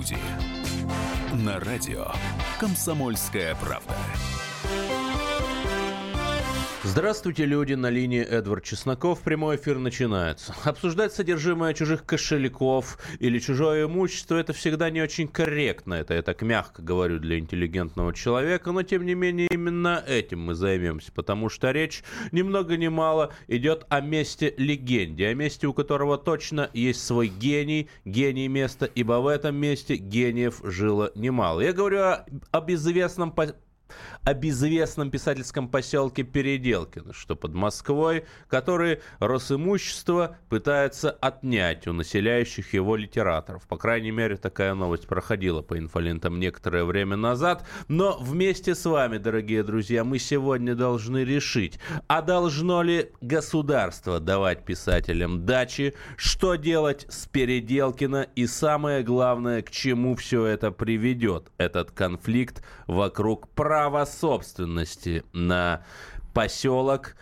люди. На радио «Комсомольская правда». Здравствуйте, люди. На линии Эдвард Чесноков. Прямой эфир начинается. Обсуждать содержимое чужих кошельков или чужое имущество – это всегда не очень корректно. Это я так мягко говорю для интеллигентного человека. Но, тем не менее, именно этим мы займемся. Потому что речь ни много ни мало идет о месте легенде. О месте, у которого точно есть свой гений, гений места. Ибо в этом месте гениев жило немало. Я говорю о, об известном о безвестном писательском поселке Переделкино, что под Москвой, который Росимущество пытается отнять у населяющих его литераторов. По крайней мере, такая новость проходила по инфолентам некоторое время назад. Но вместе с вами, дорогие друзья, мы сегодня должны решить, а должно ли государство давать писателям дачи, что делать с Переделкино и самое главное, к чему все это приведет, этот конфликт вокруг права права собственности на поселок,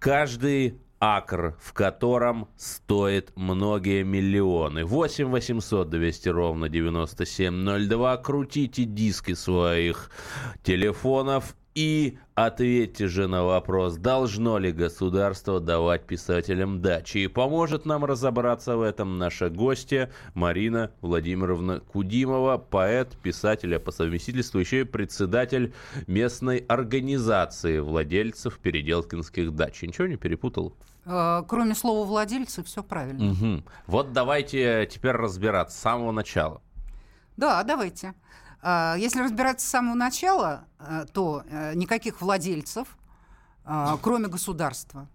каждый акр, в котором стоит многие миллионы. 8 800 200 ровно 9702. Крутите диски своих телефонов и ответьте же на вопрос, должно ли государство давать писателям дачи. И поможет нам разобраться в этом наша гостья Марина Владимировна Кудимова, поэт, писатель, а по совместительству еще и председатель местной организации владельцев переделкинских дач. Ничего не перепутал? Э, кроме слова владельцы, все правильно. Угу. Вот давайте теперь разбираться с самого начала. Да, давайте. Если разбираться с самого начала, э, то э, никаких владельцев, а, кроме государства,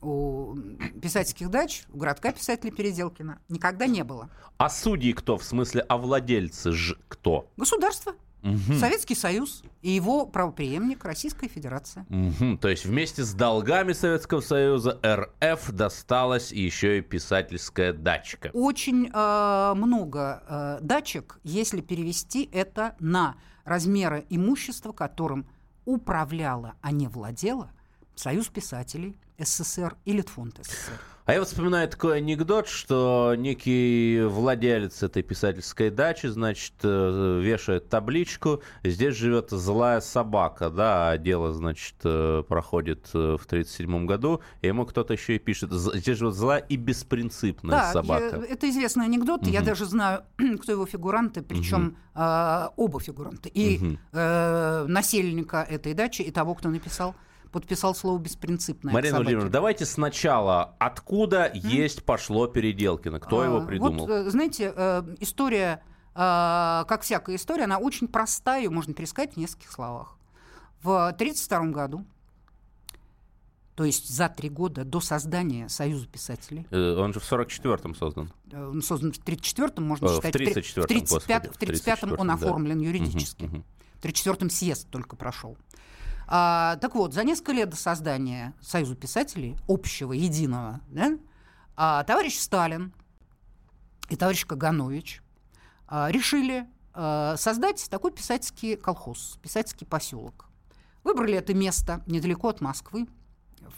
у писательских дач, у городка писателей Переделкина никогда не было. А судьи кто? В смысле, а владельцы ж кто? Государство. Угу. Советский Союз и его правопреемник Российская Федерация. Угу. То есть вместе с долгами Советского Союза РФ досталась еще и писательская дачка. Очень э, много э, дачек, если перевести это на размеры имущества, которым управляла, а не владела Союз писателей СССР и Литфонд СССР. А я вот вспоминаю такой анекдот, что некий владелец этой писательской дачи, значит, э, вешает табличку, здесь живет злая собака, да, а дело, значит, э, проходит э, в 1937 году, и ему кто-то еще и пишет, здесь живет злая и беспринципная да, собака. Я, это известный анекдот, угу. я даже знаю, кто его фигуранты, причем угу. э, оба фигуранта, и угу. э, насельника этой дачи, и того, кто написал подписал слово беспринципное. Марина Владимировна, давайте сначала, откуда mm? есть пошло Переделкино? Кто а, его придумал? Вот, э, знаете, э, история, э, как всякая история, она очень простая, ее можно пересказать в нескольких словах. В 1932 году то есть за три года до создания Союза писателей. Он же в 44-м создан. Он создан в 34-м, можно О, считать. В 34-м, в 35-м, в 35 он оформлен да. юридически. Угу, угу. В 34-м съезд только прошел. А, так вот, за несколько лет до создания Союза писателей, общего, единого, да, а, товарищ Сталин и товарищ Каганович а, решили а, создать такой писательский колхоз, писательский поселок. Выбрали это место недалеко от Москвы,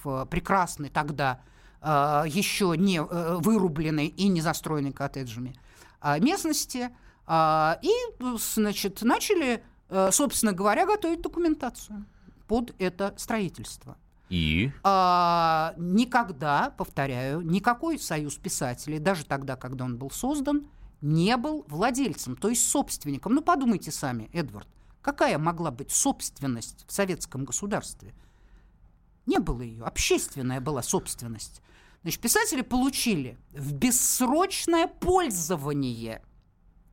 в прекрасной тогда а, еще не а, вырубленной и не застроенной коттеджами а, местности, а, и, значит, начали, а, собственно говоря, готовить документацию под это строительство. И? А, никогда, повторяю, никакой союз писателей, даже тогда, когда он был создан, не был владельцем, то есть собственником. Ну, подумайте сами, Эдвард, какая могла быть собственность в советском государстве? Не было ее, общественная была собственность. Значит, писатели получили в бессрочное пользование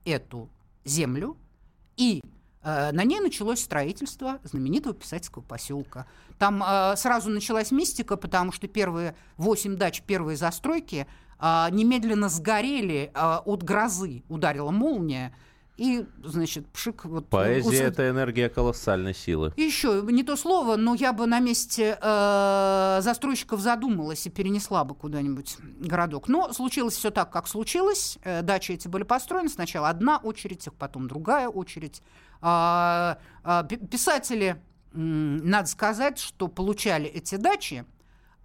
эту землю и на ней началось строительство знаменитого писательского поселка. Там э, сразу началась мистика, потому что первые восемь дач первой застройки э, немедленно сгорели э, от грозы. Ударила молния, и, значит, пшик... Вот, Поэзия это энергия колоссальной силы. Еще не то слово, но я бы на месте э, застройщиков задумалась и перенесла бы куда-нибудь городок. Но случилось все так, как случилось. Э, дачи эти были построены. Сначала одна очередь, потом другая очередь. Э, э, писатели, э, надо сказать, что получали эти дачи,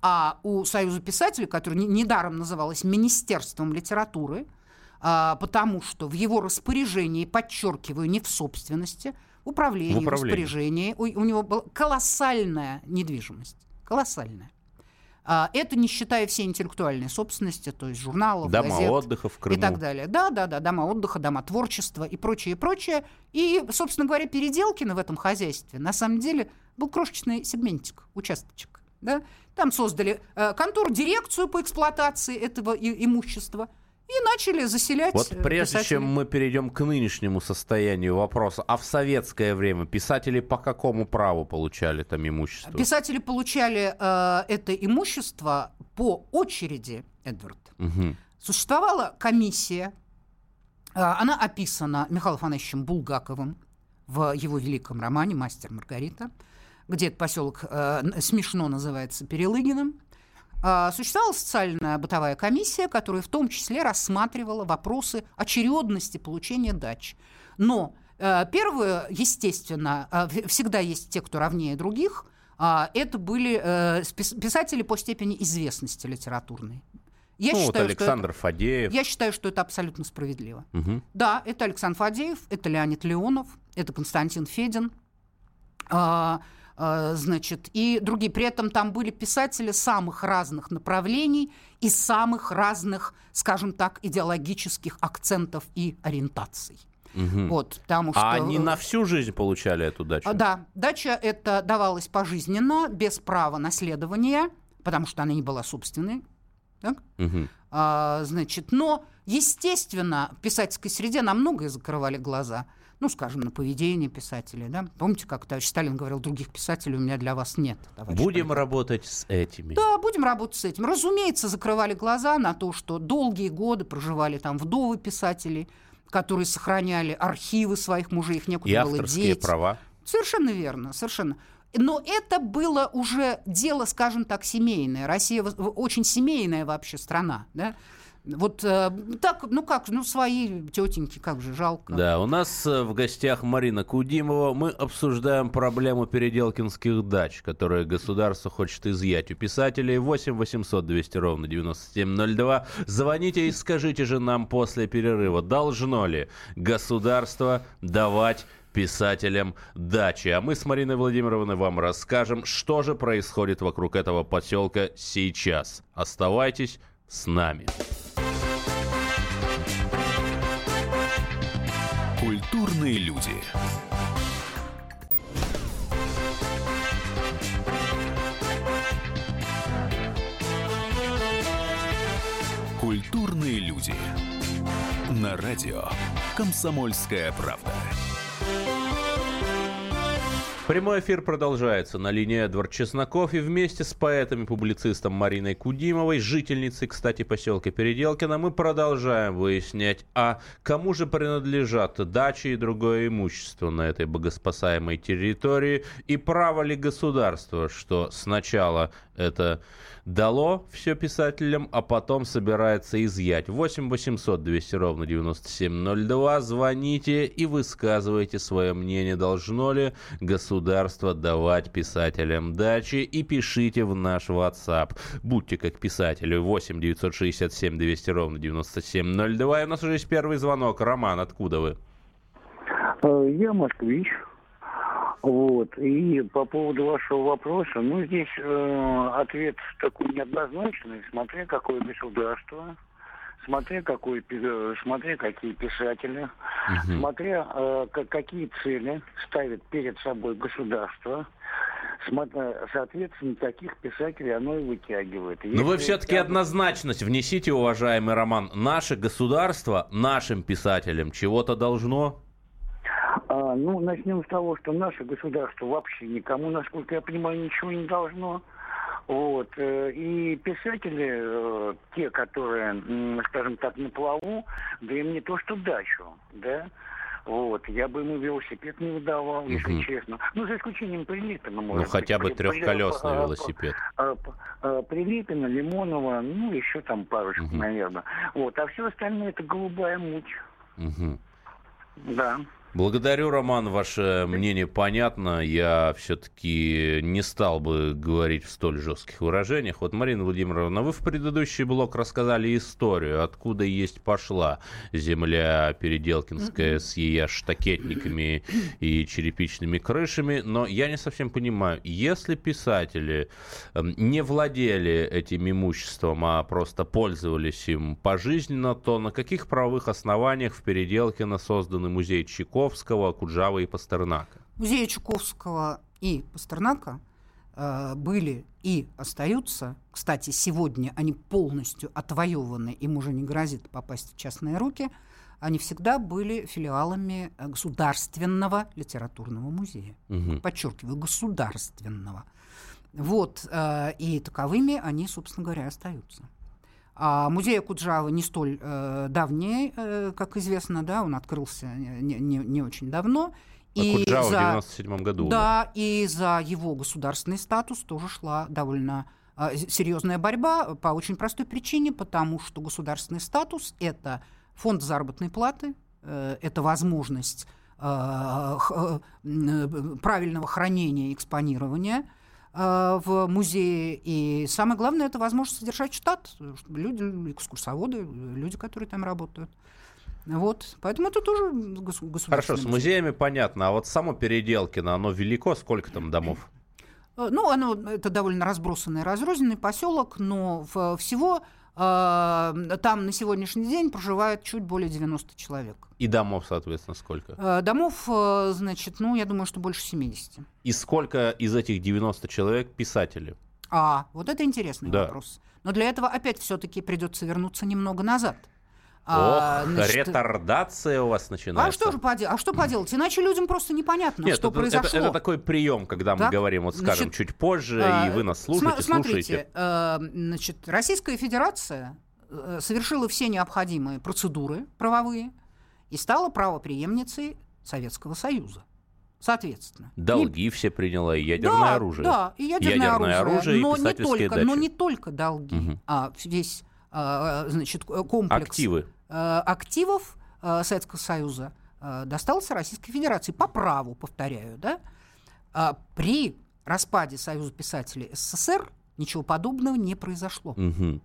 а у Союза писателей, который недаром называлось Министерством литературы, а, потому что в его распоряжении, подчеркиваю, не в собственности, управлении, в, управлении. распоряжении, у, у него была колоссальная недвижимость. Колоссальная. А, это не считая все интеллектуальные собственности, то есть журналов, дома газет отдыха в Крыму. и так далее. Да, да, да, дома отдыха, дома творчества и прочее, и прочее. И, собственно говоря, Переделкина в этом хозяйстве на самом деле был крошечный сегментик, участочек. Да? Там создали э, контору, дирекцию по эксплуатации этого и, имущества – и начали заселять Вот прежде писателей. чем мы перейдем к нынешнему состоянию вопроса, а в советское время писатели по какому праву получали там имущество? Писатели получали э, это имущество по очереди, Эдвард. Угу. Существовала комиссия, э, она описана Михаилом Афанасьевичем Булгаковым в его великом романе «Мастер Маргарита», где этот поселок э, смешно называется Перелыгиным. А, существовала социальная бытовая комиссия, которая в том числе рассматривала вопросы очередности получения дач. Но э, первое, естественно, э, всегда есть те, кто равнее других, а, это были э, писатели по степени известности литературной. Я ну, считаю, вот Александр что это, Фадеев. Я считаю, что это абсолютно справедливо. Угу. Да, это Александр Фадеев, это Леонид Леонов, это Константин Федин. Э, значит, и другие. При этом там были писатели самых разных направлений и самых разных, скажем так, идеологических акцентов и ориентаций. Угу. Вот, потому а что... А они на всю жизнь получали эту дачу? Да, дача это давалась пожизненно, без права наследования, потому что она не была собственной. Так? Угу. А, значит, но, естественно, в писательской среде на многое закрывали глаза – ну, скажем, на поведение писателей. Да? Помните, как товарищ Сталин говорил, других писателей у меня для вас нет. Будем Сталин. работать с этими. Да, будем работать с этим. Разумеется, закрывали глаза на то, что долгие годы проживали там вдовы писателей, которые сохраняли архивы своих мужей, их некуда И было деть. права. Совершенно верно, совершенно. Но это было уже дело, скажем так, семейное. Россия очень семейная вообще страна. Да? Вот э, так, ну как, ну свои тетеньки, как же жалко. Да, у нас э, в гостях Марина Кудимова. Мы обсуждаем проблему переделкинских дач, которые государство хочет изъять у писателей. 8 800 200 ровно 9702. Звоните и скажите же нам после перерыва, должно ли государство давать писателям дачи. А мы с Мариной Владимировной вам расскажем, что же происходит вокруг этого поселка сейчас. Оставайтесь с нами. Культурные люди. Культурные люди. На радио «Комсомольская правда». Прямой эфир продолжается на линии Эдвард Чесноков и вместе с поэтом-публицистом Мариной Кудимовой, жительницей, кстати, поселка Переделкино, мы продолжаем выяснять, а кому же принадлежат дачи и другое имущество на этой богоспасаемой территории и право ли государства, что сначала это дало все писателям, а потом собирается изъять. 8 800 200 ровно 9702. Звоните и высказывайте свое мнение. Должно ли государство давать писателям дачи? И пишите в наш WhatsApp. Будьте как писатели. 8 967 200 ровно 9702. И у нас уже есть первый звонок. Роман, откуда вы? Э, я москвич. Вот. И по поводу вашего вопроса, ну, здесь э, ответ такой неоднозначный, смотря какое государство, смотря, какой, э, смотря какие писатели, угу. смотря э, какие цели ставит перед собой государство, соответственно, таких писателей оно и вытягивает. Но вы все-таки однозначность внесите, уважаемый Роман. Наше государство нашим писателям чего-то должно? А, ну, начнем с того, что наше государство вообще никому, насколько я понимаю, ничего не должно. Вот. Э, и писатели, э, те, которые, скажем так, на плаву, да им не то что дачу, да, вот, я бы ему велосипед не выдавал, если угу. честно. Ну, за исключением Прилепина, может Ну, хотя быть, бы трехколесный при, велосипед. А, а, Прилепина, Лимонова, ну, еще там парочку, угу. наверное. Вот, а все остальное это голубая муть. Угу. Да. Благодарю, Роман, ваше мнение понятно. Я все-таки не стал бы говорить в столь жестких выражениях. Вот, Марина Владимировна, вы в предыдущий блок рассказали историю, откуда есть пошла земля Переделкинская с ее штакетниками и черепичными крышами. Но я не совсем понимаю, если писатели эм, не владели этим имуществом, а просто пользовались им пожизненно, то на каких правовых основаниях в Переделкино созданный музей Чайков Чуковского, Куджава и Пастернака. Музеи Чуковского и Пастернака э, были и остаются, кстати, сегодня они полностью отвоеваны, им уже не грозит попасть в частные руки, они всегда были филиалами Государственного литературного музея. Угу. Подчеркиваю, государственного. Вот, э, и таковыми они, собственно говоря, остаются. А музей Куджавы не столь э, давний, э, как известно, да, он открылся не, не, не очень давно. А и Куджава за, в 97 году. Да, и за его государственный статус тоже шла довольно э, серьезная борьба по очень простой причине, потому что государственный статус – это фонд заработной платы, э, это возможность э, э, правильного хранения и экспонирования – Э, в музее. И самое главное, это возможность содержать штат. Люди, экскурсоводы, люди, которые там работают. Вот, поэтому это тоже государственное. Хорошо, с музеями понятно, а вот само Переделкино, оно велико, сколько там домов? Э, ну, оно, это довольно разбросанный, разрозненный поселок, но всего там на сегодняшний день проживает чуть более 90 человек. И домов, соответственно, сколько? А, домов, э, значит, ну, я думаю, что больше 70. И сколько из этих 90 человек писатели? А, вот это интересный да. вопрос. Но для этого опять все-таки придется вернуться немного назад. А, Ох, значит, ретардация у вас начинается. А что же поделать? А что поделать? Иначе людям просто непонятно, Нет, что это, произошло. Это, это такой прием, когда так? мы говорим, вот скажем, значит, чуть позже, а, и вы нас слушаете, смотрите, слушаете. А, значит, Российская Федерация э, совершила все необходимые процедуры правовые и стала правоприемницей Советского Союза. Соответственно. Долги и... все приняла, и ядерное да, оружие. Да, и ядерное, ядерное оружие, оружие но и не только, но не только долги, угу. а весь а, значит, комплекс Активы. Э, активов э, Советского Союза э, достался Российской Федерации по праву, повторяю, да? А при распаде Союза писателей СССР ничего подобного не произошло. Угу.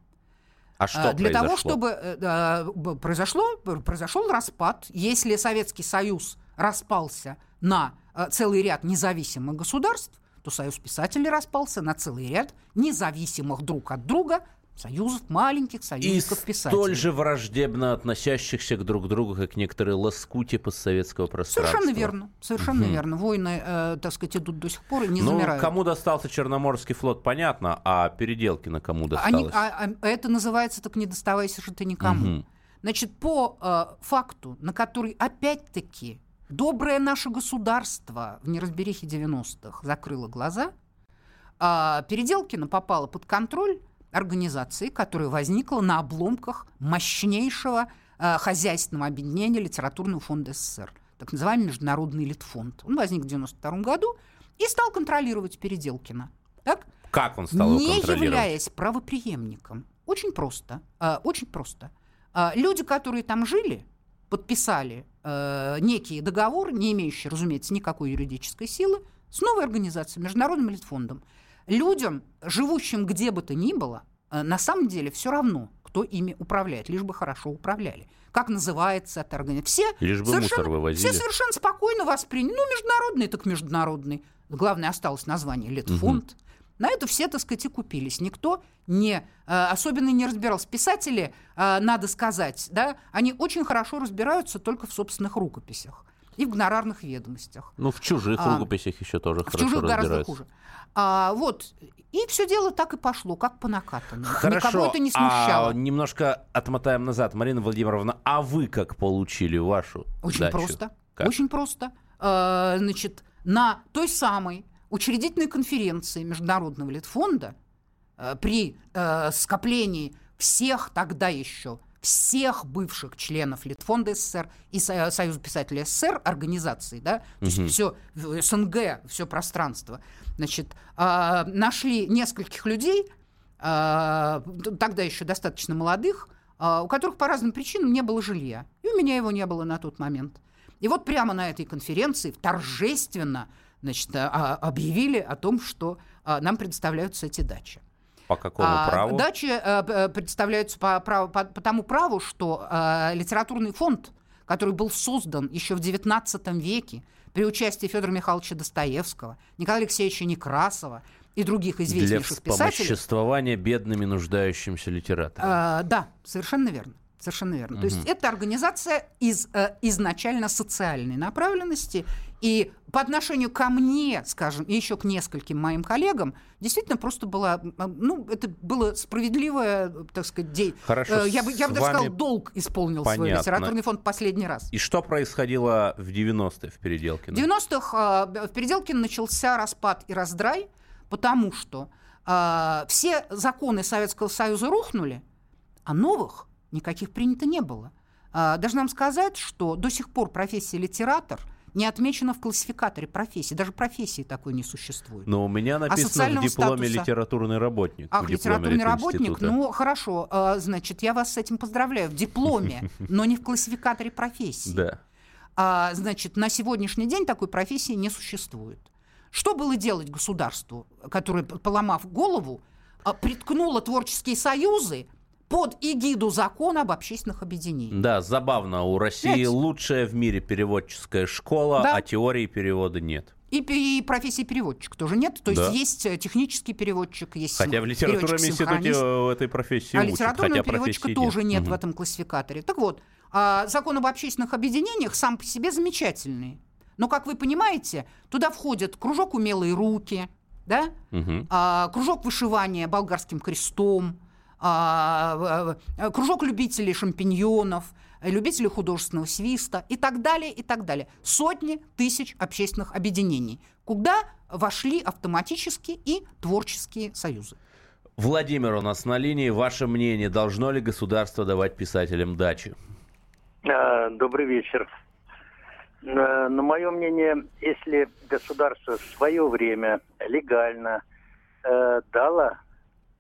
А что Для произошло? того, чтобы э, произошло, произошел распад, если Советский Союз распался на э, целый ряд независимых государств, то Союз писателей распался на целый ряд независимых друг от друга союзов, маленьких союзников и писателей. столь же враждебно относящихся к друг другу, как некоторые лоскути постсоветского пространства. Совершенно верно, совершенно угу. верно. Войны, э, так сказать, идут до сих пор и не ну, замирают. кому достался Черноморский флот, понятно, а переделки на кому досталось? Они, а, а, это называется «так не доставайся же ты никому». Угу. Значит, по э, факту, на который опять-таки доброе наше государство в неразберихе 90-х закрыло глаза, э, Переделкина попала под контроль организации, которая возникла на обломках мощнейшего э, хозяйственного объединения литературного фонда СССР, так называемый Международный Литфонд. Он возник в 1992 году и стал контролировать Переделкина. Так? Как он стал Не являясь правоприемником. Очень просто. Э, очень просто. Э, люди, которые там жили, подписали э, некие договоры, не имеющие, разумеется, никакой юридической силы, с новой организацией, Международным Литфондом людям, живущим где бы то ни было, э, на самом деле все равно, кто ими управляет, лишь бы хорошо управляли. Как называется эта организация? Все, лишь бы мусор вывозили. все совершенно спокойно восприняли. Ну, международный, так международный. Главное, осталось название Литфонд. Угу. На это все, так сказать, и купились. Никто не, э, особенно не разбирался. Писатели, э, надо сказать, да, они очень хорошо разбираются только в собственных рукописях и в гонорарных ведомостях. Ну, в чужих а, рукописях еще тоже в хорошо чужих гораздо хуже. А, вот. И все дело так и пошло, как по накатанной. Хорошо, Никого это не смущало. А, немножко отмотаем назад. Марина Владимировна, а вы как получили вашу Очень дачу? просто. Как? Очень просто. А, значит, на той самой учредительной конференции Международного Литфонда а, при а, скоплении всех тогда еще всех бывших членов Литфонда СССР и Союза писателей СССР организаций, да, то есть все СНГ, все пространство, значит, а, нашли нескольких людей, а, тогда еще достаточно молодых, а, у которых по разным причинам не было жилья. И у меня его не было на тот момент. И вот прямо на этой конференции торжественно значит, объявили о том, что нам предоставляются эти дачи. По какому а, праву? Дачи а, представляются по, праву, по, по тому праву, что а, литературный фонд, который был создан еще в XIX веке при участии Федора Михайловича Достоевского, Николая Алексеевича Некрасова и других известнейших Для писателей. Для существования бедными нуждающимся литераторам. А, да, совершенно верно. Совершенно верно. Угу. То есть это организация из, э, изначально социальной направленности. И по отношению ко мне, скажем, и еще к нескольким моим коллегам, действительно просто была, ну, это было справедливое, так сказать, день. Хорошо, э, я бы, я бы даже сказал, долг исполнил Понятно. свой литературный фонд последний раз. И что происходило в 90-е в Переделкино? В 90-х э, в Переделкино начался распад и раздрай, потому что э, все законы Советского Союза рухнули, а новых никаких принято не было. А, должна вам сказать, что до сих пор профессия литератор не отмечена в классификаторе профессии. Даже профессии такой не существует. Но у меня а написано а в дипломе статуса... литературный работник. Ах, литературный работник? Ну, хорошо. А, значит, я вас с этим поздравляю. В дипломе, но не в классификаторе профессии. Да. А, значит, на сегодняшний день такой профессии не существует. Что было делать государству, которое, поломав голову, приткнуло творческие союзы, под эгиду закона об общественных объединениях. Да, забавно. У России Знаете? лучшая в мире переводческая школа, да. а теории перевода нет. И, и профессии переводчик тоже нет. То да. есть есть э, технический переводчик, есть Хотя в литературном институте этой профессии А учат, литературного переводчика тоже нет, нет угу. в этом классификаторе. Так вот, а, закон об общественных объединениях сам по себе замечательный. Но, как вы понимаете, туда входят кружок «Умелые руки», да? угу. а, кружок вышивания болгарским крестом, кружок любителей шампиньонов, любителей художественного свиста и так далее, и так далее. Сотни тысяч общественных объединений, куда вошли автоматически и творческие союзы. Владимир у нас на линии. Ваше мнение, должно ли государство давать писателям дачи? А, добрый вечер. На мое мнение, если государство в свое время легально э, дало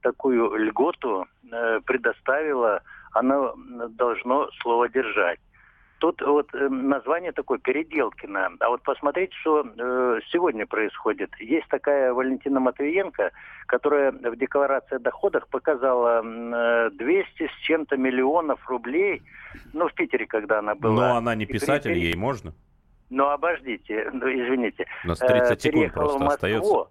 такую льготу э, предоставила, оно должно слово держать. Тут вот э, название такое Переделкино. А вот посмотрите, что э, сегодня происходит. Есть такая Валентина Матвиенко, которая в декларации о доходах показала э, 200 с чем-то миллионов рублей. Ну, в Питере, когда она была. Но она не писатель, ей можно. Ну, обождите, ну, извините. У нас 30 э, секунд просто остается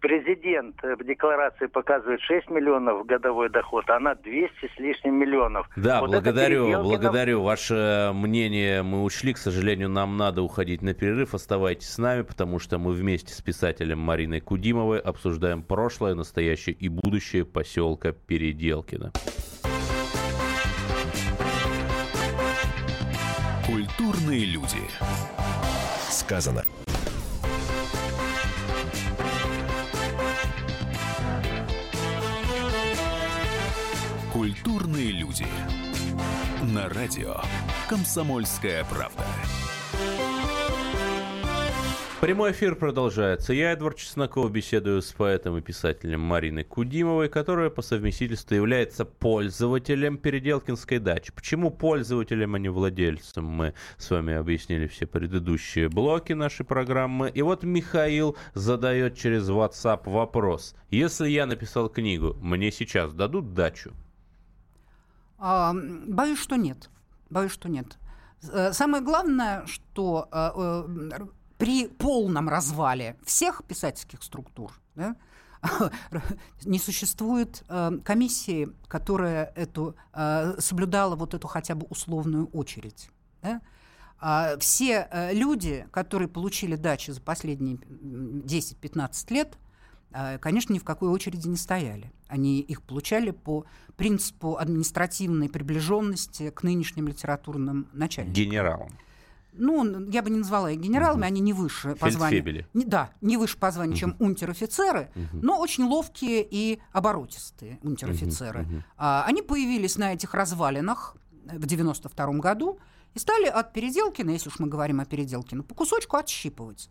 президент в декларации показывает 6 миллионов годовой доход, а она 200 с лишним миллионов. Да, вот благодарю, благодарю. Ваше мнение мы учли. К сожалению, нам надо уходить на перерыв. Оставайтесь с нами, потому что мы вместе с писателем Мариной Кудимовой обсуждаем прошлое, настоящее и будущее поселка Переделкино. Культурные люди. Сказано Культурные люди. На радио Комсомольская правда. Прямой эфир продолжается. Я, Эдвард Чесноков, беседую с поэтом и писателем Мариной Кудимовой, которая по совместительству является пользователем Переделкинской дачи. Почему пользователем, а не владельцем? Мы с вами объяснили все предыдущие блоки нашей программы. И вот Михаил задает через WhatsApp вопрос. Если я написал книгу, мне сейчас дадут дачу? А, боюсь, что нет. Боюсь, что нет. Э, самое главное, что э, э, при полном развале всех писательских структур да, не существует комиссии, которая эту, соблюдала вот эту хотя бы условную очередь. Да? А все люди, которые получили дачи за последние 10-15 лет, конечно, ни в какой очереди не стояли. Они их получали по принципу административной приближенности к нынешним литературным начальникам. Генералам. Ну, я бы не назвала их генералами, угу. они не выше по званию. Не, да, не выше по званию, угу. чем унтер-офицеры, угу. но очень ловкие и оборотистые унтер-офицеры. Угу. А, они появились на этих развалинах в 92 году и стали от Переделкина, если уж мы говорим о Переделкино, по кусочку отщипывать.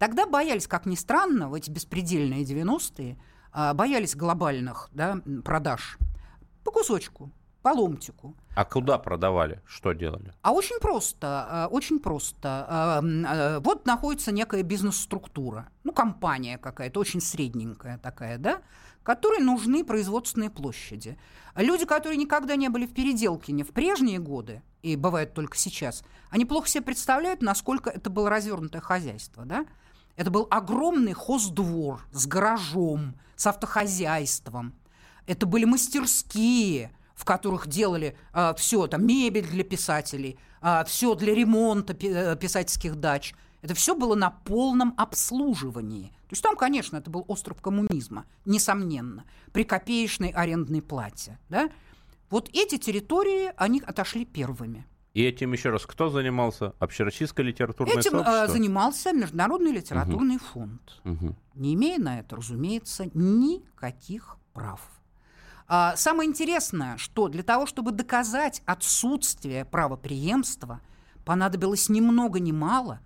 Тогда боялись, как ни странно, в эти беспредельные 90-е, а, боялись глобальных да, продаж по кусочку. по ломтику. А куда продавали? Что делали? А очень просто, э, очень просто. Э, вот находится некая бизнес-структура, ну, компания какая-то, очень средненькая такая, да, которой нужны производственные площади. Люди, которые никогда не были в Переделкине в прежние годы, и бывает только сейчас, они плохо себе представляют, насколько это было развернутое хозяйство, да? Это был огромный хоздвор с гаражом, с автохозяйством. Это были мастерские, в которых делали э, все, там, мебель для писателей, э, все для ремонта э, писательских дач. Это все было на полном обслуживании. То есть там, конечно, это был остров коммунизма, несомненно, при копеечной арендной плате. Да? Вот эти территории, они отошли первыми. И этим еще раз кто занимался? Общероссийское литературное этим, сообщество? Этим занимался Международный литературный угу. фонд, угу. не имея на это, разумеется, никаких прав. А, самое интересное, что для того, чтобы доказать отсутствие правоприемства, понадобилось ни много ни мало,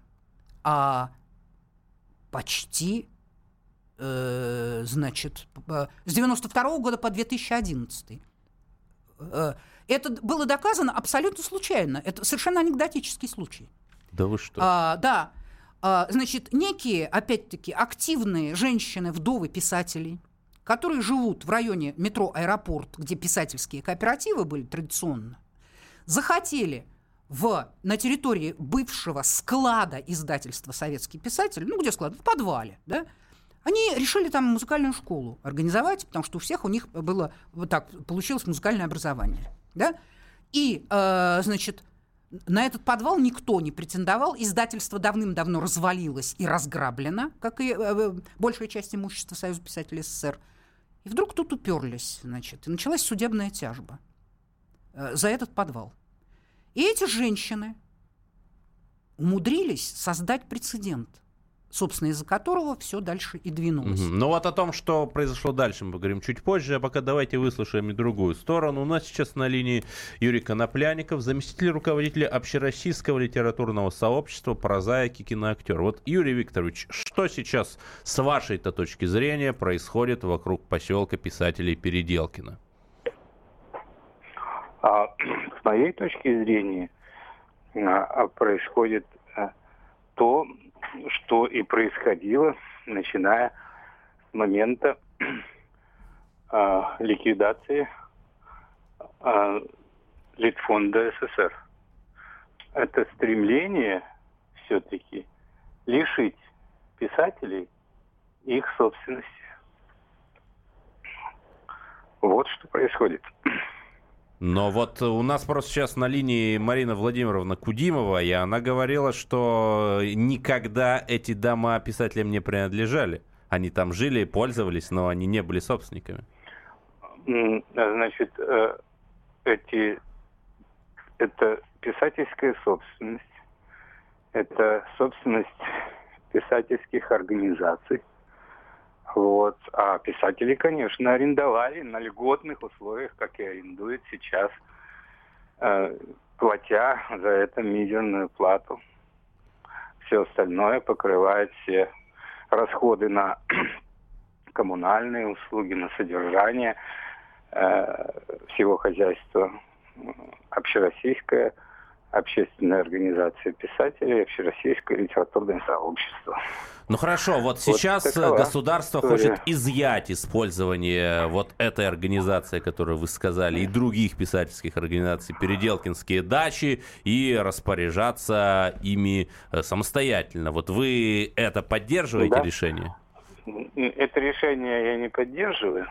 а почти, э, значит, с 92 года по 2011. Э, это было доказано абсолютно случайно. Это совершенно анекдотический случай. Да вы что? А, да. А, значит, некие, опять-таки, активные женщины, вдовы писателей – которые живут в районе метро «Аэропорт», где писательские кооперативы были традиционно, захотели в, на территории бывшего склада издательства «Советский писатель», ну, где склад? В подвале, да, они решили там музыкальную школу организовать, потому что у всех у них было вот так, получилось музыкальное образование, да, и, э, значит, на этот подвал никто не претендовал. Издательство давным-давно развалилось и разграблено, как и э, большая часть имущества Союза писателей СССР. И вдруг тут уперлись, значит, и началась судебная тяжба э, за этот подвал. И эти женщины умудрились создать прецедент – собственно, из-за которого все дальше и двинулось. Угу. Ну вот о том, что произошло дальше, мы поговорим чуть позже, а пока давайте выслушаем и другую сторону. У нас сейчас на линии Юрий Конопляников, заместитель руководителя Общероссийского литературного сообщества «Прозаики киноактер». Вот, Юрий Викторович, что сейчас с вашей-то точки зрения происходит вокруг поселка писателей Переделкина? А, с моей точки зрения а, происходит а, то, что и происходило, начиная с момента э, ликвидации э, Литфонда СССР. Это стремление все-таки лишить писателей их собственности. Вот что происходит. Но вот у нас просто сейчас на линии Марина Владимировна Кудимова, и она говорила, что никогда эти дома писателям не принадлежали. Они там жили, пользовались, но они не были собственниками. Значит, э, эти, это писательская собственность, это собственность писательских организаций, вот. А писатели, конечно, арендовали на льготных условиях, как и арендуют сейчас, э, платя за это мизерную плату. Все остальное покрывает все расходы на коммунальные услуги, на содержание э, всего хозяйства. Общероссийское общественная организация писателей, общероссийское литературное сообщество. Ну хорошо, вот сейчас вот государство история. хочет изъять использование вот этой организации, которую вы сказали, и других писательских организаций, Переделкинские дачи, и распоряжаться ими э, самостоятельно. Вот вы это поддерживаете да. решение? Это решение я не поддерживаю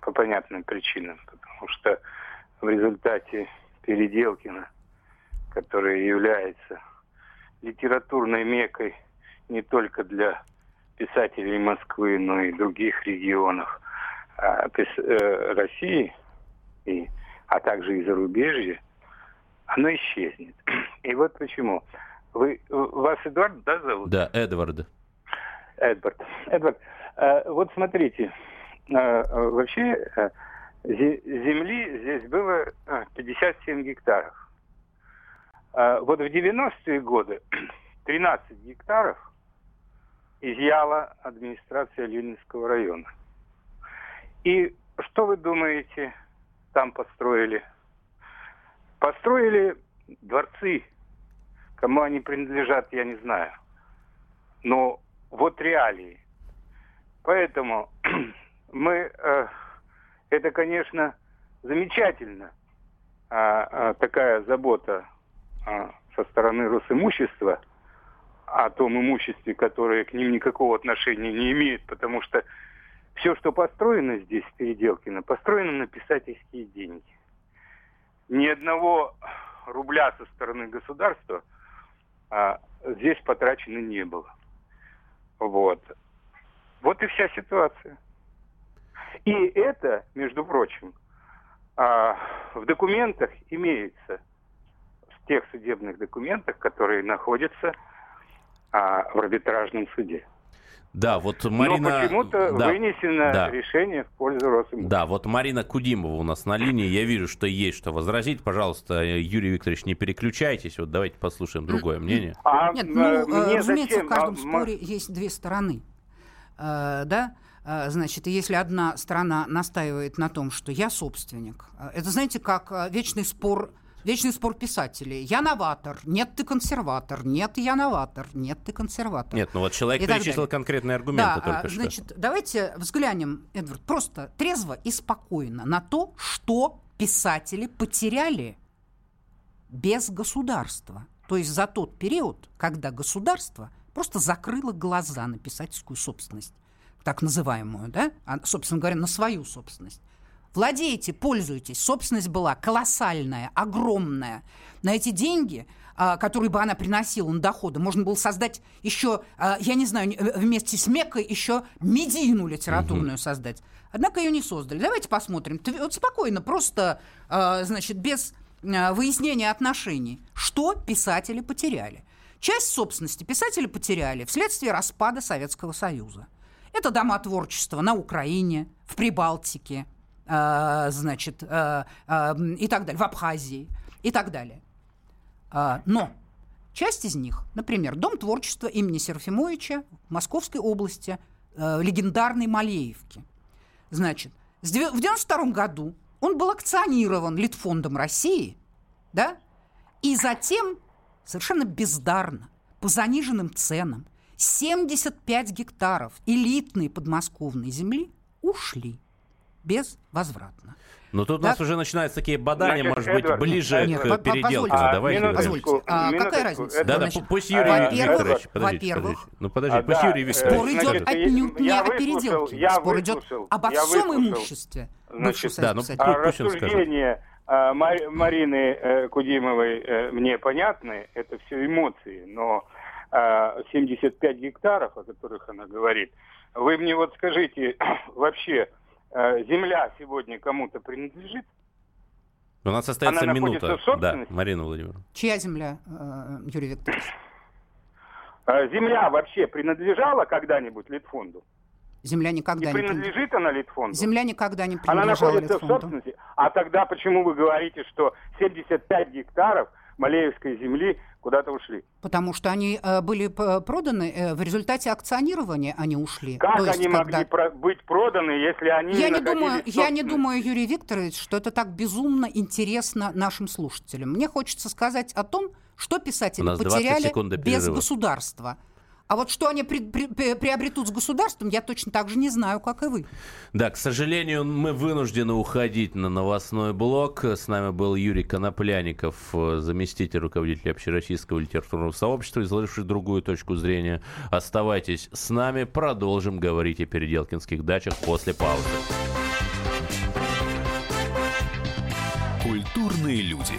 по понятным причинам, потому что в результате Переделкина которая является литературной мекой не только для писателей Москвы, но и других регионов а, э, России, и, а также и зарубежья, оно исчезнет. И вот почему. Вы, вас Эдвард, да, зовут? Да, Эдвард. Эдвард. Эдвард, э, вот смотрите, э, вообще земли здесь было 57 гектаров. А, вот в 90-е годы 13 гектаров изъяла администрация Ленинского района. И что вы думаете, там построили. Построили дворцы. Кому они принадлежат, я не знаю. Но вот реалии. Поэтому мы, э, это, конечно, замечательно, э, э, такая забота э, со стороны Росимущества о том имуществе, которое к ним никакого отношения не имеет, потому что все, что построено здесь, в Переделкино, построено на писательские деньги. Ни одного рубля со стороны государства а, здесь потрачено не было. Вот. Вот и вся ситуация. И это, между прочим, а, в документах имеется, в тех судебных документах, которые находятся а, в арбитражном суде. Да, вот Марина... Но почему-то да, вынесено да. решение в пользу Росимущества. Да, вот Марина Кудимова у нас на линии. Я вижу, что есть что возразить. Пожалуйста, Юрий Викторович, не переключайтесь. Вот давайте послушаем другое мнение. А Нет, э, ну, мне э, разумеется, зачем? в каждом А, споре есть две стороны. Э, Да? Э, Значит, если одна сторона настаивает на том, что я собственник, это, знаете, как вечный спор Вечный спор писателей. Я новатор. Нет, ты консерватор. Нет, я новатор. Нет, ты консерватор. Нет, ну вот человек И перечислил конкретные аргументы Да, только а, что. значит, давайте взглянем, Эдвард, просто трезво и спокойно на то, что писатели потеряли без государства. То есть за тот период, когда государство просто закрыло глаза на писательскую собственность, так называемую, да, а, собственно говоря, на свою собственность. Владеете, пользуйтесь. Собственность была колоссальная, огромная. На эти деньги, а, которые бы она приносила на доходы, можно было создать еще, а, я не знаю, э, вместе с Меккой еще медийную литературную создать. Однако ее не создали. Давайте посмотрим. Вот спокойно, просто, а, значит, без выяснения отношений, что писатели потеряли. Часть собственности писатели потеряли вследствие распада Советского Союза. Это дома творчества на Украине, в Прибалтике, значит, э, э, и так далее, в Абхазии и так далее. Но часть из них, например, Дом творчества имени Серафимовича в Московской области, э, легендарной Малеевки. Значит, в 92 году он был акционирован Литфондом России, да, и затем совершенно бездарно, по заниженным ценам, 75 гектаров элитной подмосковной земли ушли безвозвратно. Но тут у нас Так. уже начинаются такие бадания, Значит, может быть, Эдвард, ближе Нет, к переделке. позвольте. А, Давайте. минуточку. А минуточку. какая разница? Да, да, пусть Юрий Викторович, подождите, во-первых, подождите. Ну, подождите, А, пусть да, Юрий Викторович. Спор идет отнюдь не о переделке. я Спор идет обо всем имуществе Значит, да, ну, А Пусть он скажет. а, Ма- Марины э, Кудимовой э, мне понятны, это все эмоции, но а, 75 гектаров, о которых она говорит, вы мне вот скажите, вообще земля сегодня кому-то принадлежит? У нас остается Она находится минута. в? Да, Марина Владимировна. Чья земля, э, Юрий Викторович? Э, Земля вообще принадлежала когда-нибудь Литфонду? Земля И никогда не принадлежала. принадлежит она Литфонду? Земля никогда не Она принадлежала находится в Литфонду. собственности. А тогда почему вы говорите, что 75 гектаров Малеевской земли куда-то ушли? Потому что они э, были проданы э, в результате акционирования, они ушли. Как То есть, они когда- могли про- быть проданы, если они Я не, думаю, я не думаю, Юрий Викторович, что это так безумно интересно нашим слушателям. Мне хочется сказать о том, что писатели нас 20 потеряли без государства. А вот что они при- при- при- приобретут с государством, я точно так же не знаю, как и вы. Да, к сожалению, мы вынуждены уходить на новостной блок. С нами был Юрий Конопляников, заместитель руководителя общероссийского литературного сообщества, изложивший другую точку зрения. Оставайтесь с нами, продолжим говорить о переделкинских дачах после паузы. Культурные люди.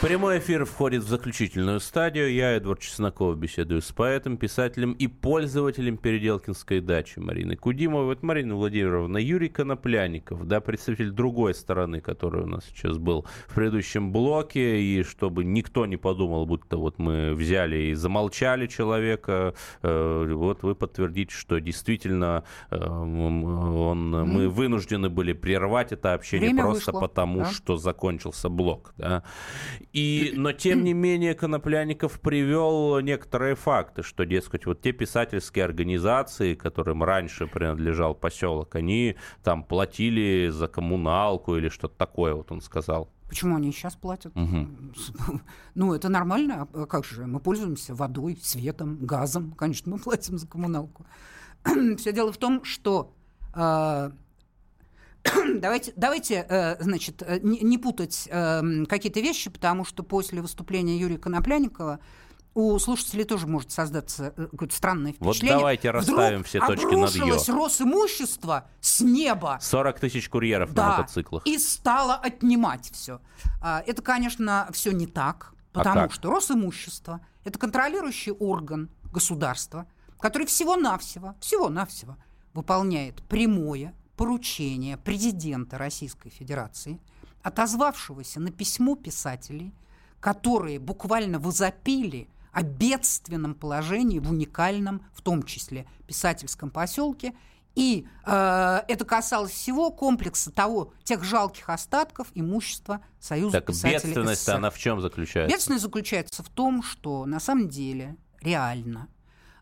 Прямой эфир входит в заключительную стадию. Я, Эдвард Чесноков, беседую с поэтом, писателем и пользователем Переделкинской дачи Мариной Кудимовой. Вот Марина Владимировна, Юрий Конопляников, да, представитель другой стороны, который у нас сейчас был в предыдущем блоке, и чтобы никто не подумал, будто вот мы взяли и замолчали человека, э, вот вы подтвердите, что действительно э, он, мы вынуждены были прервать это общение Время просто вышло, потому, да. что закончился блок, да. И, но тем не менее Конопляников привел некоторые факты, что, дескать, вот те писательские организации, которым раньше принадлежал поселок, они там платили за коммуналку или что-то такое, вот он сказал. Почему они сейчас платят? Мгм. Ну, это нормально. А как же? Мы пользуемся водой, светом, газом. Конечно, мы платим за коммуналку. Все дело в том, что а, давайте, давайте, э, значит, э, не, не путать э, какие-то вещи, потому что после выступления Юрия Конопляникова у слушателей тоже может создаться какое-то странное Вот впечатление. давайте расставим Вдруг все точки над «ё». Росимущество с неба 40 тысяч курьеров на да, мотоциклах. и стала отнимать все. Это, конечно, все не так, А потому как? что Росимущество – это контролирующий орган государства, который всего-навсего, всего-навсего выполняет прямое поручение президента Российской Федерации, отозвавшегося на письмо писателей, которые буквально возопили о бедственном положении в уникальном, в том числе, писательском поселке. И э, это касалось всего комплекса того, тех жалких остатков имущества Союза Так писателей бедственность СССР. она в чем заключается? Бедственность заключается в том, что на самом деле реально,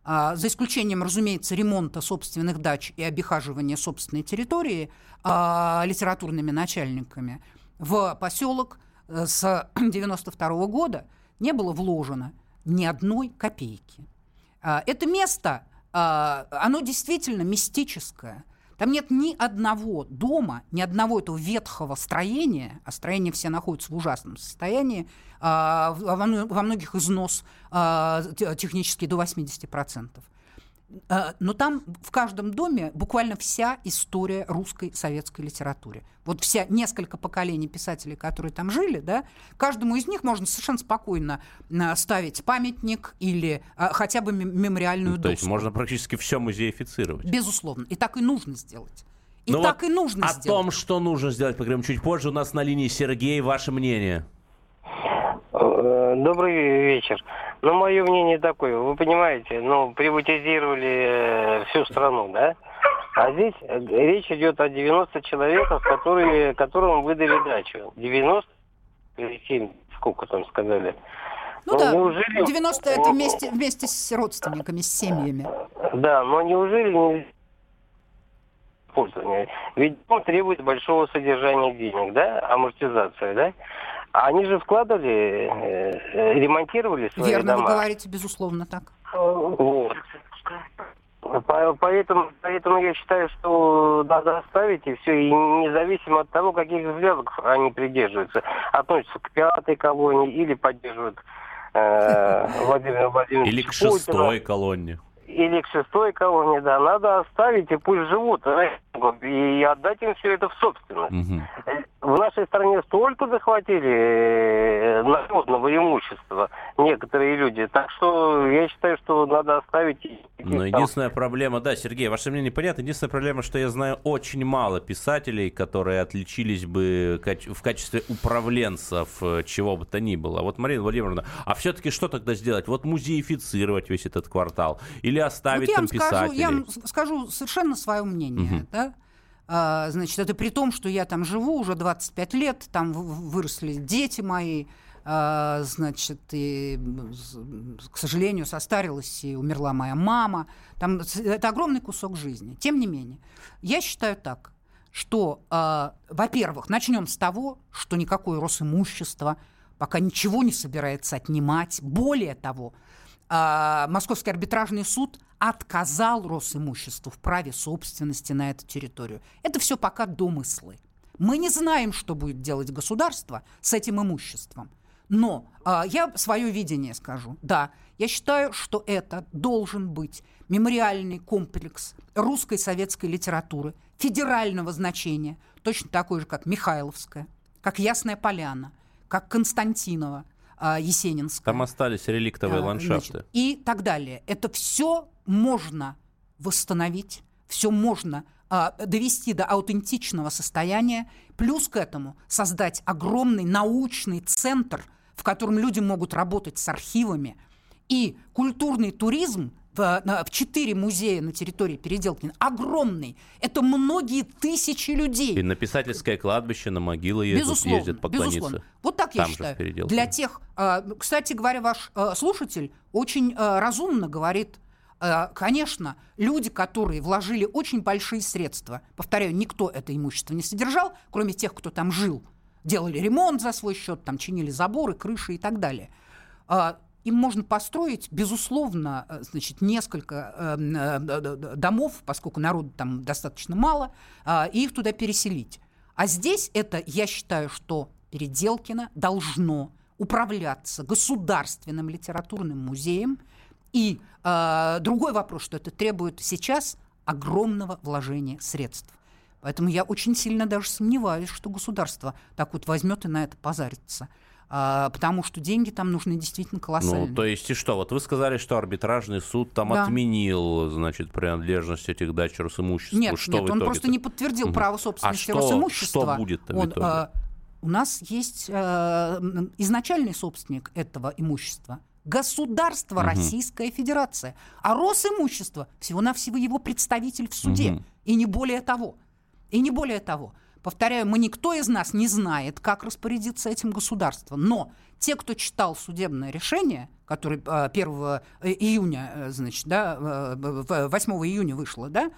за исключением, разумеется, ремонта собственных дач и обихаживания собственной территории а, литературными начальниками, в поселок э, с 92 года не было вложено ни одной копейки. А, Это место, а, оно действительно мистическое. Там нет ни одного дома, ни одного этого ветхого строения, а строения все находятся в ужасном состоянии, а, во мно- во многих износ а, те- технически до 80%. А, Но там в каждом доме буквально вся история русской советской литературы. Вот вся несколько поколений писателей, которые там жили, да, каждому из них можно совершенно спокойно а, ставить памятник или а, хотя бы мем- мемориальную Ну, то есть доску. можно практически все музеифицировать. Безусловно. И так и нужно сделать. И Ну так вот и нужно О сделать. том, что нужно сделать, поговорим чуть позже. У нас на линии Сергей. Ваше мнение? Э, Добрый вечер. Ну, мое мнение такое. Вы понимаете, ну, приватизировали э, всю страну, да? А здесь э, речь идет о 90 человеках, которые, которым выдали дачу. 90 или 7, сколько там сказали. Ну да, неужели- 90 это вместе, вместе с родственниками, с семьями. Да, но неужели не пользования? Ведь он требует большого содержания денег, да, амортизация, да? А Они же вкладывали, э, э, ремонтировали свои Верно, вы дома. говорите, безусловно, так. Вот. По- Поэтому, поэтому я считаю, что надо оставить и все, и независимо от того, каких взглядов они придерживаются, относятся к пятой колонии или поддерживают э, Владимира Владимировича Или к Путина, шестой колонне? Или к шестой колонии, да, надо оставить и пусть живут, и отдать им все это в собственность. Мгм. В нашей стране столько захватили э, народного имущества некоторые люди. Так что я считаю, что надо оставить... Но там- единственная проблема, да, Сергей, ваше мнение понятно. Единственная проблема, что я знаю очень мало писателей, которые отличились бы в качестве управленцев э, чего бы то ни было. Вот, Марина Владимировна, а все-таки что тогда сделать? Вот музеифицировать весь этот квартал? Или оставить Вот я там вам скажу, писателей? я вам скажу совершенно свое мнение. Да? А, значит, это при том, что я там живу уже 25 лет, там выросли дети мои, а, значит, и, к сожалению, состарилась и умерла моя мама. Там это огромный кусок жизни. Тем не менее, я считаю так, что, а, во-первых, начнем с того, что никакое Росимущество пока ничего не собирается отнимать. Более того, а, Московский арбитражный суд отказал Росимуществу в праве собственности на эту территорию. Это все пока домыслы. Мы не знаем, что будет делать государство с этим имуществом. Но а, я свое видение скажу. Да, я считаю, что это должен быть мемориальный комплекс русской советской литературы федерального значения, точно такой же, как Михайловская, как Ясная Поляна, как Константинова, а, Есенинская. Там остались реликтовые А, ландшафты. значит, и так далее. Это все можно восстановить, все можно а, довести до аутентичного состояния, плюс к этому создать огромный научный центр, в котором люди могут работать с архивами, и культурный туризм в, в четыре музея на территории Переделкина огромный. Это многие тысячи людей. И на писательское кладбище, на могилы ездят, Безусловно, ездят поклониться. безусловно. Вот так я Там считаю. Для тех, а, кстати говоря, ваш а, слушатель очень а, разумно говорит. Конечно, люди, которые вложили очень большие средства, повторяю, никто это имущество не содержал, кроме тех, кто там жил, делали ремонт за свой счет, там чинили заборы, крыши и так далее. Им можно построить, безусловно, э, значит, несколько э, э, домов, поскольку народу там достаточно мало, а, и их туда переселить. А здесь это, я считаю, что Переделкино должно управляться государственным литературным музеем. И э, другой вопрос, что это требует сейчас огромного вложения средств. Поэтому я очень сильно даже сомневаюсь, что государство так вот возьмет и на это позарится. А, потому что деньги там нужны действительно колоссальные. Ну, то есть и что? Вот вы сказали, что арбитражный суд там Да. отменил, значит, принадлежность этих дач Росимуществу. Нет, что нет, он просто не подтвердил Мгм. право А собственности что, Росимущества. что будет-то в Он, итоге? э, у нас есть э, изначальный собственник этого имущества. Государство Мгм. Российская Федерация. А Росимущество всего-навсего его представитель в суде. Мгм. И не более того. И не более того. Повторяю, мы никто из нас не знает, как распорядиться этим государством. Но те, кто читал судебное решение, которое э, 1 июня, э, значит, да, э, в- 8 июня вышло, да,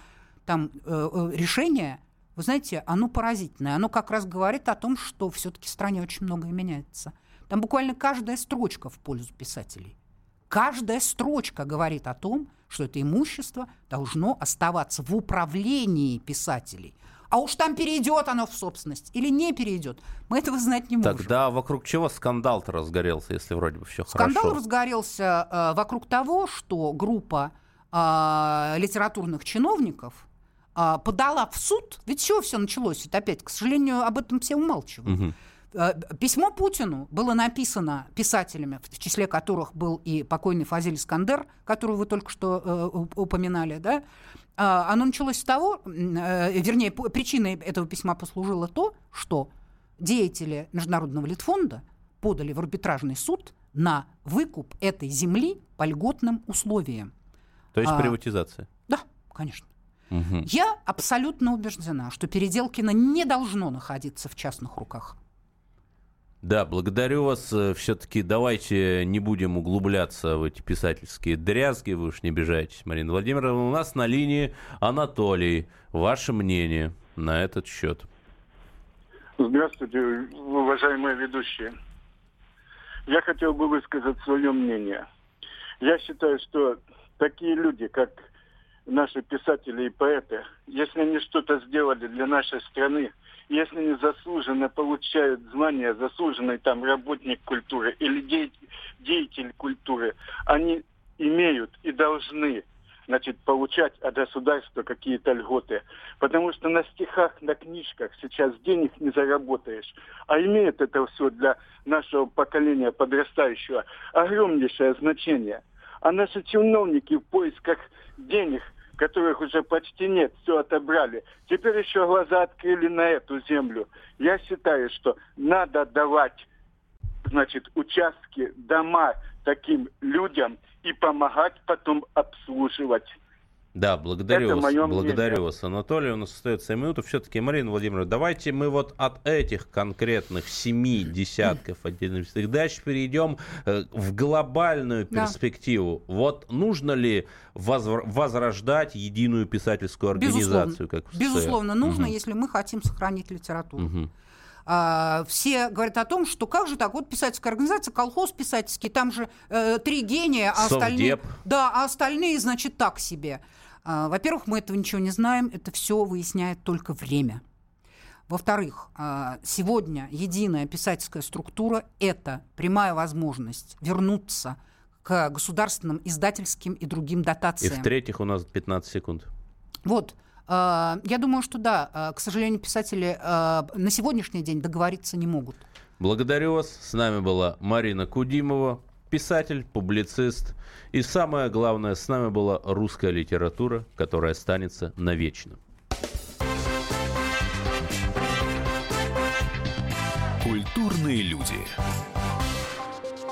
там э, э, решение, вы знаете, оно поразительное. Оно как раз говорит о том, что все-таки в стране очень многое меняется. Там буквально каждая строчка в пользу писателей. Каждая строчка говорит о том, что это имущество должно оставаться в управлении писателей. А уж там перейдет оно в собственность или не перейдет, мы этого знать не можем. Тогда вокруг чего скандал-то разгорелся, если вроде бы все Скандал хорошо? разгорелся э, вокруг того, что группа э, литературных чиновников э, подала в суд. Ведь чего все началось? Это опять, к сожалению, об этом все умалчивают. Э, Письмо Путину было написано писателями, в числе которых был и покойный Фазиль Искандер, которого вы только что э, уп- упоминали, да? А, Оно началось с того, э, вернее, причиной этого письма послужило то, что деятели Международного Литфонда подали в арбитражный суд на выкуп этой земли по льготным условиям. То есть А. приватизация. Да, конечно. Мгм. Я абсолютно убеждена, что Переделкино не должно находиться в частных руках. Да, благодарю вас. Все-таки давайте не будем углубляться в эти писательские дрязги. Вы уж не обижайтесь, Марина Владимировна. У нас на линии Анатолий. Ваше мнение на этот счет? Здравствуйте, уважаемые ведущие. Я хотел бы высказать свое мнение. Я считаю, что такие люди, как наши писатели и поэты, если они что-то сделали для нашей страны, если заслуженно получают звание заслуженный там работник культуры или де- деятель культуры, они имеют и должны значит, получать от государства какие-то льготы. Потому что на стихах, на книжках сейчас денег не заработаешь. А имеет это все для нашего поколения подрастающего огромнейшее значение. А наши чиновники в поисках денег, которых уже почти нет, все отобрали. Теперь еще глаза открыли на эту землю. Я считаю, что надо давать значит, участки, дома таким людям и помогать потом обслуживать. Да, благодарю Это вас. Благодарю мнение. вас, Анатолий. У нас остается 7 минут. Все-таки, Марина Владимировна, давайте мы вот от этих конкретных семи десятков отдельных дач перейдем э, в глобальную Да. перспективу. Вот нужно ли возрождать единую писательскую организацию, Безусловно, как в? Безусловно, нужно, Мгм. если мы хотим сохранить литературу. А, все говорят о том, что как же так, вот писательская организация, колхоз писательский, там же э, три гения, а остальные... Да, а остальные, значит, так себе. А, во-первых, мы этого ничего не знаем, это все выясняет только время. Во-вторых, а, сегодня единая писательская структура – это прямая возможность вернуться к государственным издательским и другим И дотациям. в-третьих, у нас 15 секунд. Вот, А, я думаю, что да, к сожалению, писатели на сегодняшний день договориться не могут. Благодарю вас. С нами была Марина Кудимова, писатель, публицист. И самое главное, с нами была русская литература, которая останется навечно. Культурные люди.